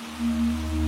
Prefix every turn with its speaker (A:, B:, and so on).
A: うん